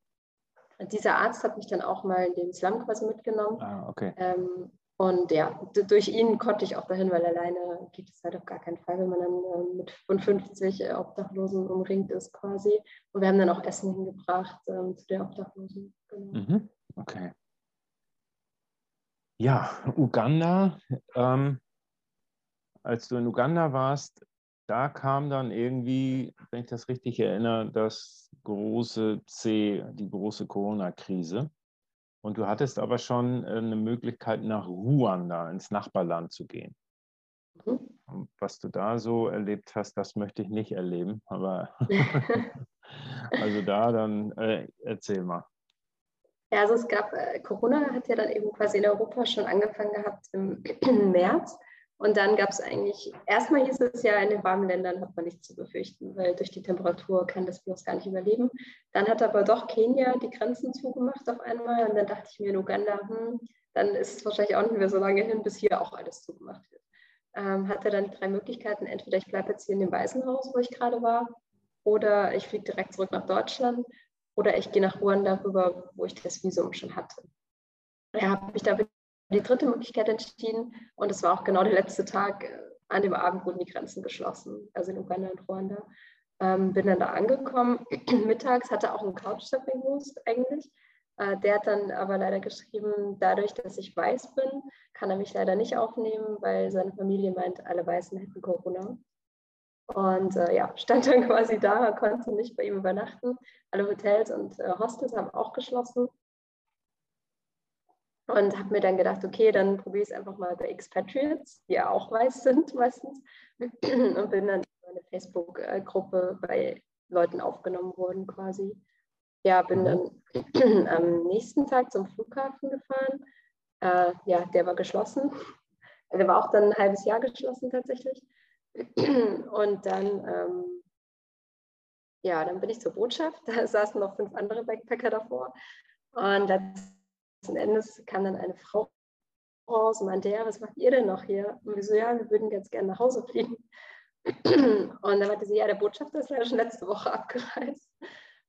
dieser Arzt hat mich dann auch mal in den Slum quasi mitgenommen. Ah, okay. Ähm, und ja, durch ihn konnte ich auch dahin, weil alleine geht es halt auf gar keinen Fall, wenn man dann äh, mit 55 äh, Obdachlosen umringt ist quasi. Und wir haben dann auch Essen hingebracht äh, zu den Obdachlosen. Genau. Mhm. Okay. Ja, Uganda. Ähm, als du in Uganda warst, da kam dann irgendwie, wenn ich das richtig erinnere, das große C, die große Corona-Krise. Und du hattest aber schon äh, eine Möglichkeit, nach Ruanda, ins Nachbarland zu gehen. Mhm. Was du da so erlebt hast, das möchte ich nicht erleben. Aber *laughs* *laughs* also da, dann äh, erzähl mal. Ja, also es gab, äh, Corona hat ja dann eben quasi in Europa schon angefangen gehabt im, im *clears throat* März. Und dann gab es eigentlich, erstmal hieß es ja, in den warmen Ländern hat man nichts zu befürchten, weil durch die Temperatur kann das Virus gar nicht überleben. Dann hat aber doch Kenia die Grenzen zugemacht auf einmal. Und dann dachte ich mir in Uganda, hm, dann ist es wahrscheinlich auch nicht mehr so lange hin, bis hier auch alles zugemacht wird. Ähm, hatte dann drei Möglichkeiten. Entweder ich bleibe jetzt hier in dem Waisenhaus, wo ich gerade war, oder ich fliege direkt zurück nach Deutschland, oder ich gehe nach Ruanda rüber, wo ich das Visum schon hatte. Ja, habe mich da die dritte Möglichkeit entschieden und es war auch genau der letzte Tag. Äh, an dem Abend wurden die Grenzen geschlossen, also in Uganda und Ruanda. Ähm, bin dann da angekommen. *clears throat* Mittags hatte auch einen Couchsurfing-Host eigentlich. Äh, der hat dann aber leider geschrieben, dadurch, dass ich weiß bin, kann er mich leider nicht aufnehmen, weil seine Familie meint, alle Weißen hätten Corona. Und äh, ja, *laughs* stand dann quasi da, konnte nicht bei ihm übernachten. Alle Hotels und äh, Hostels haben auch geschlossen. Und habe mir dann gedacht, okay, dann probiere ich es einfach mal bei Expatriates, die ja auch weiß sind meistens. *clears throat* Und bin dann in eine Facebook-Gruppe bei Leuten aufgenommen worden quasi. Ja, bin dann *clears throat* am nächsten Tag zum Flughafen gefahren. Äh, ja, der war geschlossen. Der war auch dann ein halbes Jahr geschlossen tatsächlich. *clears throat* Und dann, ähm, ja, dann bin ich zur Botschaft. *laughs* Da saßen noch fünf andere Backpacker davor. Und letzten letzten Endes kam dann eine Frau raus und meinte, ja, was macht ihr denn noch hier? Und wir so, ja, wir würden ganz gerne nach Hause fliegen. *clears throat* Und dann meinte sie, ja, der Botschafter ist leider schon letzte Woche *laughs* abgereist.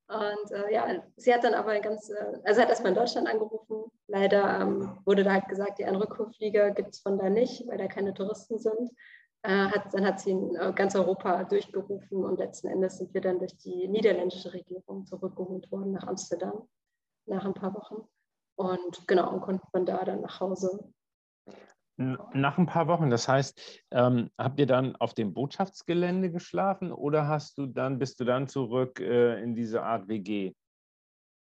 Und äh, ja, sie hat dann aber ganz, äh, also hat erstmal in Deutschland angerufen. Leider ähm, wurde da halt gesagt, ja, einen Rückruflieger gibt es von da nicht, weil da keine Touristen sind. Äh, hat, dann hat sie in äh, ganz Europa durchgerufen und letzten Endes sind wir dann durch die niederländische Regierung zurückgeholt worden nach Amsterdam nach ein paar Wochen. Und genau, und konnte man da dann nach Hause. Nach ein paar Wochen. Das heißt, ähm, habt ihr dann auf dem Botschaftsgelände geschlafen oder hast du dann, bist du dann zurück äh, in diese Art WG?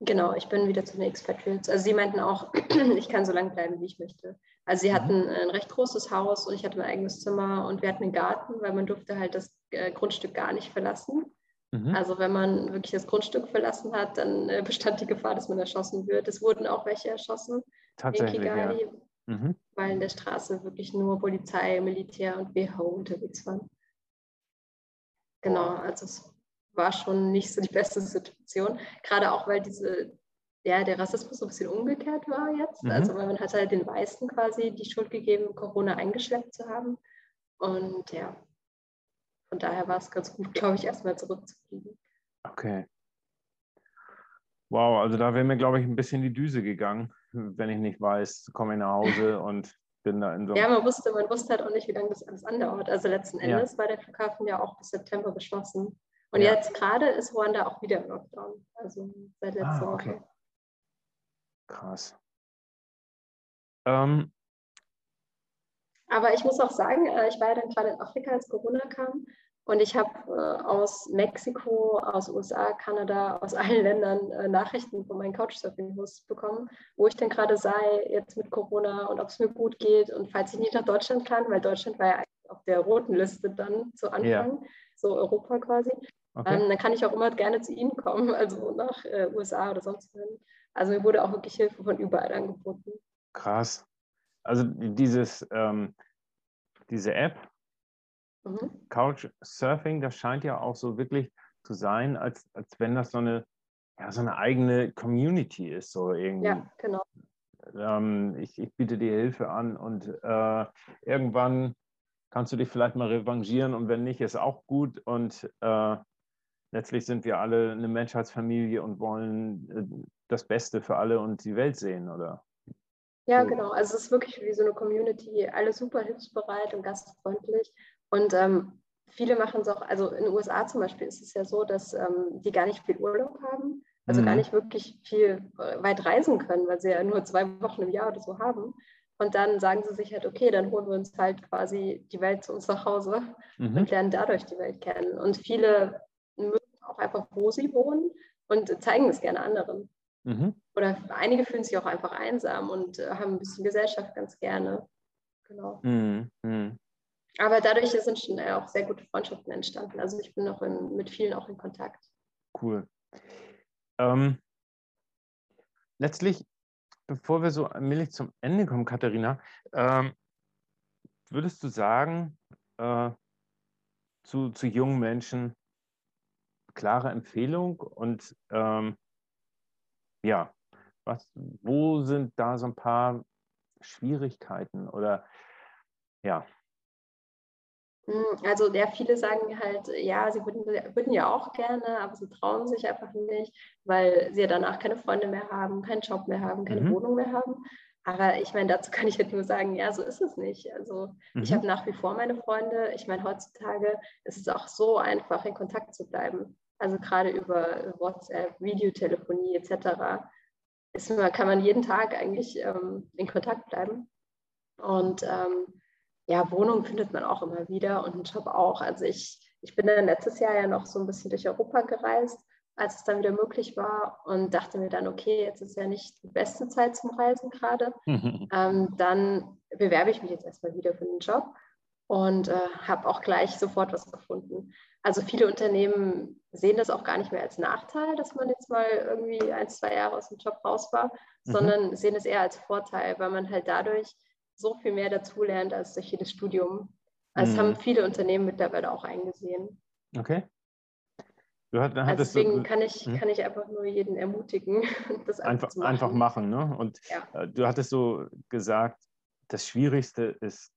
Genau, ich bin wieder zu den Expatriates. Also sie meinten auch, *clears throat* ich kann so lange bleiben, wie ich möchte. Also sie mhm. hatten ein recht großes Haus und ich hatte mein eigenes Zimmer und wir hatten einen Garten, weil man durfte halt das äh, Grundstück gar nicht verlassen. Mhm. Also wenn man wirklich das Grundstück verlassen hat, dann äh, bestand die Gefahr, dass man erschossen wird. Es wurden auch welche erschossen Tatsächlich, in Kigali, ja. mhm. weil in der Straße wirklich nur Polizei, Militär und WHO unterwegs waren. Genau, also es war schon nicht so die beste Situation. Gerade auch, weil diese, ja, der Rassismus so ein bisschen umgekehrt war jetzt. Mhm. Also weil man hat halt den Weißen quasi die Schuld gegeben, Corona eingeschleppt zu haben. Und ja, von daher war es ganz gut, glaube ich, erstmal zurückzufliegen. Okay. Wow, also da wäre mir, glaube ich, ein bisschen die Düse gegangen, wenn ich nicht weiß, komme ich nach Hause *laughs* und bin da in so. Ja, man wusste, man wusste halt auch nicht, wie lange das alles andauert. Also letzten Endes ja. war der Flughafen ja auch bis September geschlossen. Und ja. jetzt gerade ist Ruanda auch wieder im Lockdown. Also seit letzter ah, okay. Woche. Krass. Ähm. Aber ich muss auch sagen, äh, ich war ja dann gerade in Afrika, als Corona kam. Und ich habe äh, aus Mexiko, aus USA, Kanada, aus *laughs* allen Ländern äh, Nachrichten von meinen Couchsurfing-Hosts bekommen, wo ich denn gerade sei, jetzt mit Corona und ob es mir gut geht und falls ich nicht nach Deutschland kann, weil Deutschland war ja auf der roten Liste dann zu Anfang, yeah. so Europa quasi. Okay. Ähm, dann kann ich auch immer gerne zu Ihnen kommen, *laughs* also nach äh, USA oder sonst wohin. Also mir wurde auch wirklich Hilfe von überall angeboten. Krass. Also dieses, ähm, diese App, mhm. Couchsurfing, das scheint ja auch so wirklich zu sein, als, als wenn das so eine, ja, so eine eigene Community ist, so irgendwie. Ja, genau. Ähm, ich, ich biete dir Hilfe an und äh, irgendwann kannst du dich vielleicht mal revanchieren und wenn nicht, ist auch gut und äh, letztlich sind wir alle eine Menschheitsfamilie und wollen äh, das Beste für alle und die Welt sehen, oder? Ja, genau. Also es ist wirklich wie so eine Community, alle super hilfsbereit und gastfreundlich. Und ähm, viele machen es auch, also in den USA zum Beispiel ist es ja so, dass ähm, die gar nicht viel Urlaub haben, also mhm. gar nicht wirklich viel äh, weit reisen können, weil sie ja nur zwei Wochen im Jahr oder so haben. Und dann sagen sie sich halt, okay, dann holen wir uns halt quasi die Welt zu uns nach Hause mhm. und lernen dadurch die Welt kennen. Und viele mögen auch einfach, wo sie wohnen und zeigen es gerne anderen. Mhm. Oder einige fühlen sich auch einfach einsam und äh, haben ein bisschen Gesellschaft ganz gerne. Genau. Mhm. Aber dadurch sind schon auch sehr gute Freundschaften entstanden. Also ich bin noch in, mit vielen auch in Kontakt. Cool. Ähm, letztlich, bevor wir so allmählich zum Ende kommen, Katharina, ähm, würdest du sagen, äh, zu, zu jungen Menschen, klare Empfehlung und ähm, ja, was, wo sind da so ein paar Schwierigkeiten oder ja? Hm, also ja, viele sagen halt, ja, sie würden, würden ja auch gerne, aber sie trauen sich einfach nicht, weil sie ja danach keine Freunde mehr haben, keinen Job mehr haben, keine mhm. Wohnung mehr haben. Aber ich meine, dazu kann ich halt nur sagen, ja, so ist es nicht. Also mhm. ich habe nach wie vor meine Freunde. Ich meine, heutzutage ist es auch so einfach, in Kontakt zu bleiben also gerade über WhatsApp, Videotelefonie etc., ist, kann man jeden Tag eigentlich ähm, in Kontakt bleiben. Und ähm, ja, Wohnung findet man auch immer wieder und einen Job auch. Also ich, ich bin dann letztes Jahr ja noch so ein bisschen durch Europa gereist, als es dann wieder möglich war und dachte mir dann, okay, jetzt ist ja nicht die beste Zeit zum Reisen gerade. ähm, dann bewerbe ich mich jetzt erstmal wieder für den Job und äh, habe auch gleich sofort was gefunden. Also viele Unternehmen sehen das auch gar nicht mehr als Nachteil, dass man jetzt mal irgendwie ein, zwei Jahre aus dem Job raus war, mhm. sondern sehen es eher als Vorteil, weil man halt dadurch so viel mehr dazulernt als durch jedes Studium. Also mhm. haben viele Unternehmen mittlerweile auch eingesehen. Okay. Hat, also deswegen du, kann, ich, hm? kann ich einfach nur jeden ermutigen, *laughs* das einfach, einfach, machen. einfach machen. Ne? Und ja. Äh, du hattest so gesagt, das Schwierigste ist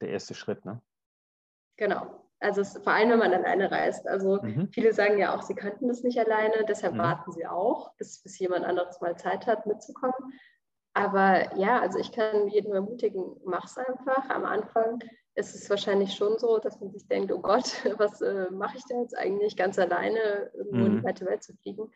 der erste Schritt, ne? Genau. Also es, vor allem, wenn man alleine reist. Also mhm. viele sagen ja auch, sie könnten das nicht alleine, deshalb mhm. warten sie auch, bis, bis jemand anderes mal Zeit hat, mitzukommen. Aber ja, also ich kann jeden ermutigen, mach es einfach. Am Anfang ist es wahrscheinlich schon so, dass man sich denkt, oh Gott, *laughs* was äh, mache ich da jetzt eigentlich ganz alleine, irgendwo mhm. in die mhm. weite Welt zu fliegen.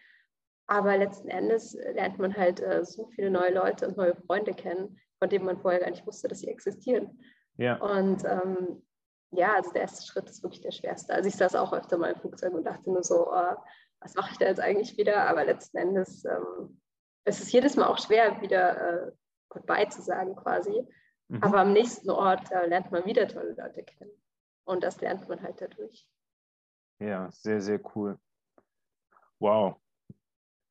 Aber letzten Endes lernt man halt äh, so viele neue Leute und neue Freunde kennen, von denen man vorher gar nicht wusste, dass sie existieren. Ja. Und ähm, ja, also der erste Schritt ist wirklich der schwerste. Also ich saß auch öfter mal im Flugzeug und dachte nur so, oh, was mache ich da jetzt eigentlich wieder? Aber letzten Endes ähm, es ist jedes Mal auch schwer, wieder äh, Goodbye zu sagen quasi. Mhm. Aber am nächsten Ort äh, lernt man wieder tolle Leute kennen. Und das lernt man halt dadurch. Ja, sehr, sehr cool. Wow.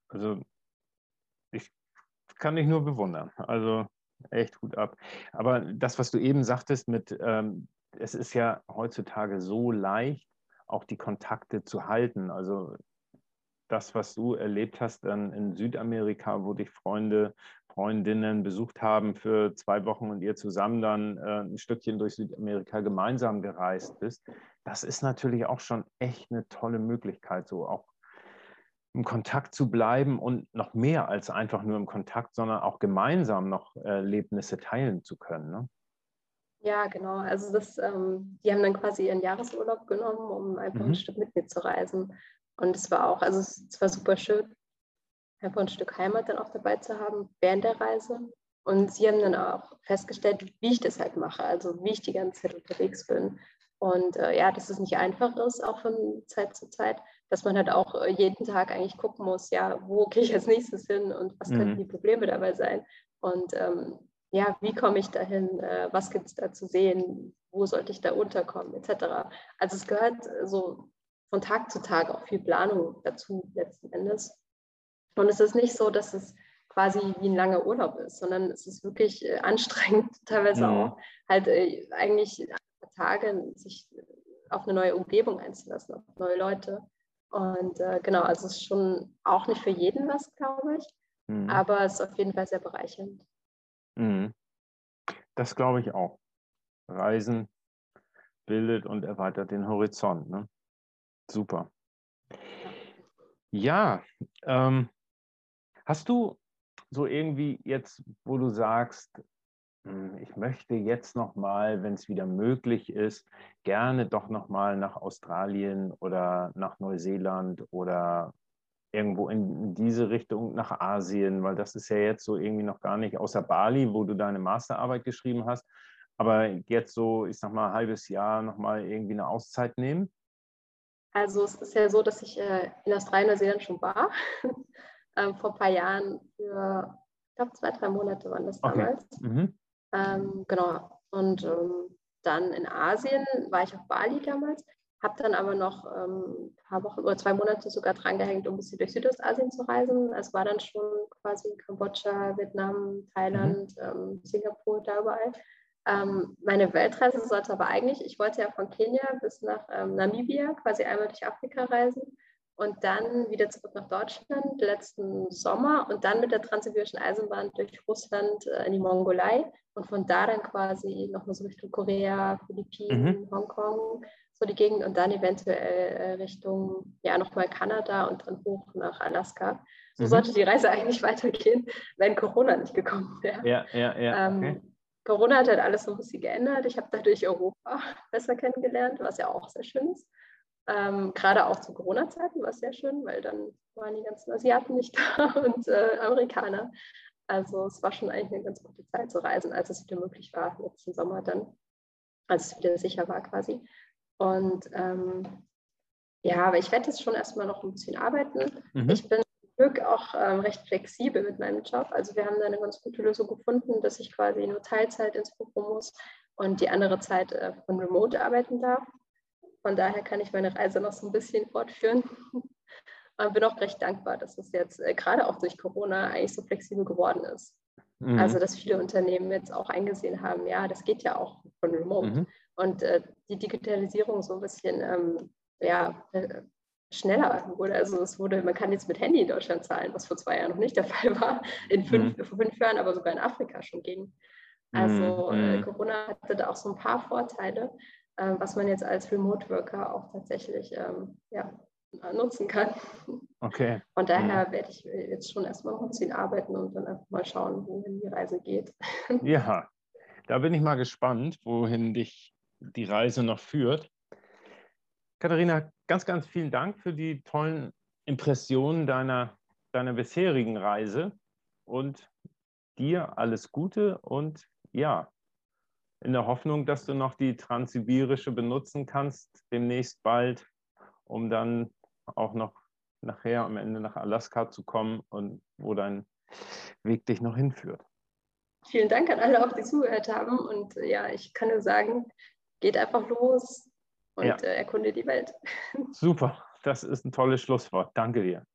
Also ich kann dich nur bewundern. Also echt gut ab. Aber das, was du eben sagtest mit, ähm, es ist ja heutzutage so leicht, auch die Kontakte zu halten. Also das, was du erlebt hast dann in Südamerika, wo dich Freunde, Freundinnen besucht haben für zwei Wochen und ihr zusammen dann äh, ein Stückchen durch Südamerika gemeinsam gereist bist, das ist natürlich auch schon echt eine tolle Möglichkeit, so auch im Kontakt zu bleiben und noch mehr als einfach nur im Kontakt, sondern auch gemeinsam noch Erlebnisse teilen zu können. Ne? Ja, genau. Also das, ähm, die haben dann quasi ihren Jahresurlaub genommen, um einfach mhm. ein Stück mit mir zu reisen. Und es war auch, also es war super schön, einfach ein Stück Heimat dann auch dabei zu haben während der Reise. Und sie haben dann auch festgestellt, wie ich das halt mache, also wie ich die ganze Zeit unterwegs bin. Und äh, ja, dass es nicht einfach ist, auch von Zeit zu Zeit, dass man halt auch äh, jeden Tag eigentlich gucken muss, ja, wo gehe ich als nächstes hin und was mhm. könnten die Probleme dabei sein. Und ähm, ja, wie komme ich dahin, äh, was gibt es da zu sehen, wo sollte ich da unterkommen, etc. Also es gehört so von Tag zu Tag auch viel Planung dazu letzten Endes. Und es ist nicht so, dass es quasi wie ein langer Urlaub ist, sondern es ist wirklich äh, anstrengend, *laughs* teilweise mhm. auch halt äh, eigentlich Tage sich auf eine neue Umgebung einzulassen, auf neue Leute. Und äh, genau, also es ist schon auch nicht für jeden was, glaube ich, mhm. aber es ist auf jeden Fall sehr bereichernd. Mhm. Das glaube ich auch. Reisen bildet und erweitert den Horizont. Ne? Super. Ja, ähm, hast du so irgendwie jetzt, wo du sagst, hm, ich möchte jetzt noch mal, wenn es wieder möglich ist, gerne doch noch mal nach Australien oder nach Neuseeland oder irgendwo in diese Richtung nach Asien, weil das ist ja jetzt so irgendwie noch gar nicht außer Bali, wo du deine Masterarbeit geschrieben hast, aber jetzt so, ich sag mal, ein halbes Jahr noch mal irgendwie eine Auszeit nehmen? Also es ist ja so, dass ich äh, in Australien, Neuseeland schon war. *laughs* ähm, vor ein paar Jahren für, ich glaube, zwei, drei Monate waren das damals. Okay. Mhm. Ähm, genau. Und ähm, dann in Asien war ich auf Bali damals, habe dann aber noch ähm, ein paar Wochen oder zwei Monate sogar drangehängt, um ein bisschen durch Südostasien zu reisen. Es war dann schon quasi Kambodscha, Vietnam, Thailand, mhm. Singapur, da überall. Ähm, meine Weltreise sollte aber eigentlich, ich wollte ja von Kenia bis nach ähm, Namibia quasi einmal durch Afrika reisen und dann wieder zurück nach Deutschland letzten Sommer und dann mit der Transsibirischen Eisenbahn durch Russland äh, in die Mongolei und von da dann quasi nochmal so Richtung Korea, Philippinen, mhm. Hongkong, so die Gegend und dann eventuell äh, Richtung, ja, nochmal Kanada und dann hoch nach Alaska. So mhm. sollte die Reise *laughs* eigentlich weitergehen, wenn Corona nicht gekommen wäre. Ja, ja, ja. Ähm, okay. Corona hat halt alles so ein bisschen geändert. Ich habe dadurch Europa *laughs* besser kennengelernt, was ja auch sehr schön ist. Ähm, Gerade auch zu Corona-Zeiten war es sehr schön, weil dann waren die ganzen Asiaten nicht *laughs* da und äh, Amerikaner. Also es war schon eigentlich eine ganz gute Zeit zu reisen, als es wieder möglich war, letzten Sommer dann, als es wieder sicher war quasi. Und ähm, ja, aber ich werde jetzt schon erstmal noch ein bisschen arbeiten. Mhm. Ich bin Glück auch ähm, recht flexibel mit meinem Job. Also wir haben da eine ganz gute Lösung gefunden, dass ich quasi nur Teilzeit ins Büro muss und die andere Zeit äh, von Remote arbeiten darf. Von daher kann ich meine Reise noch so ein bisschen fortführen. *laughs* und bin auch recht dankbar, dass es jetzt äh, gerade auch durch Corona eigentlich so flexibel geworden ist. Mhm. Also dass viele Unternehmen jetzt auch eingesehen haben, ja, das geht ja auch von Remote. Mhm. Und äh, die Digitalisierung so ein bisschen ähm, ja, äh, schneller wurde. Also es wurde, man kann jetzt mit Handy in Deutschland zahlen, was vor zwei Jahren noch nicht der *laughs* Fall war, in fünf, mhm. vor fünf Jahren aber sogar in Afrika schon ging. Also mhm. äh, Corona hatte da auch so ein paar Vorteile, äh, was man jetzt als Remote Worker auch tatsächlich ähm, ja, nutzen kann. Okay. Von daher mhm. werde ich jetzt schon erstmal bisschen arbeiten und dann einfach mal schauen, wohin die Reise geht. *laughs* Ja, da bin ich mal gespannt, wohin dich die Reise noch führt. Katharina, ganz, ganz vielen Dank für die tollen Impressionen deiner, deiner bisherigen Reise. Und dir alles Gute und ja, in der Hoffnung, dass du noch die Transsibirische benutzen kannst, demnächst bald, um dann auch noch nachher am Ende nach Alaska zu kommen und wo dein Weg dich noch hinführt. Vielen Dank an alle, auch die zugehört haben. Und ja, ich kann nur sagen, geht einfach los und ja. äh, erkunde die Welt. *laughs* Super, das ist ein tolles Schlusswort. Danke dir.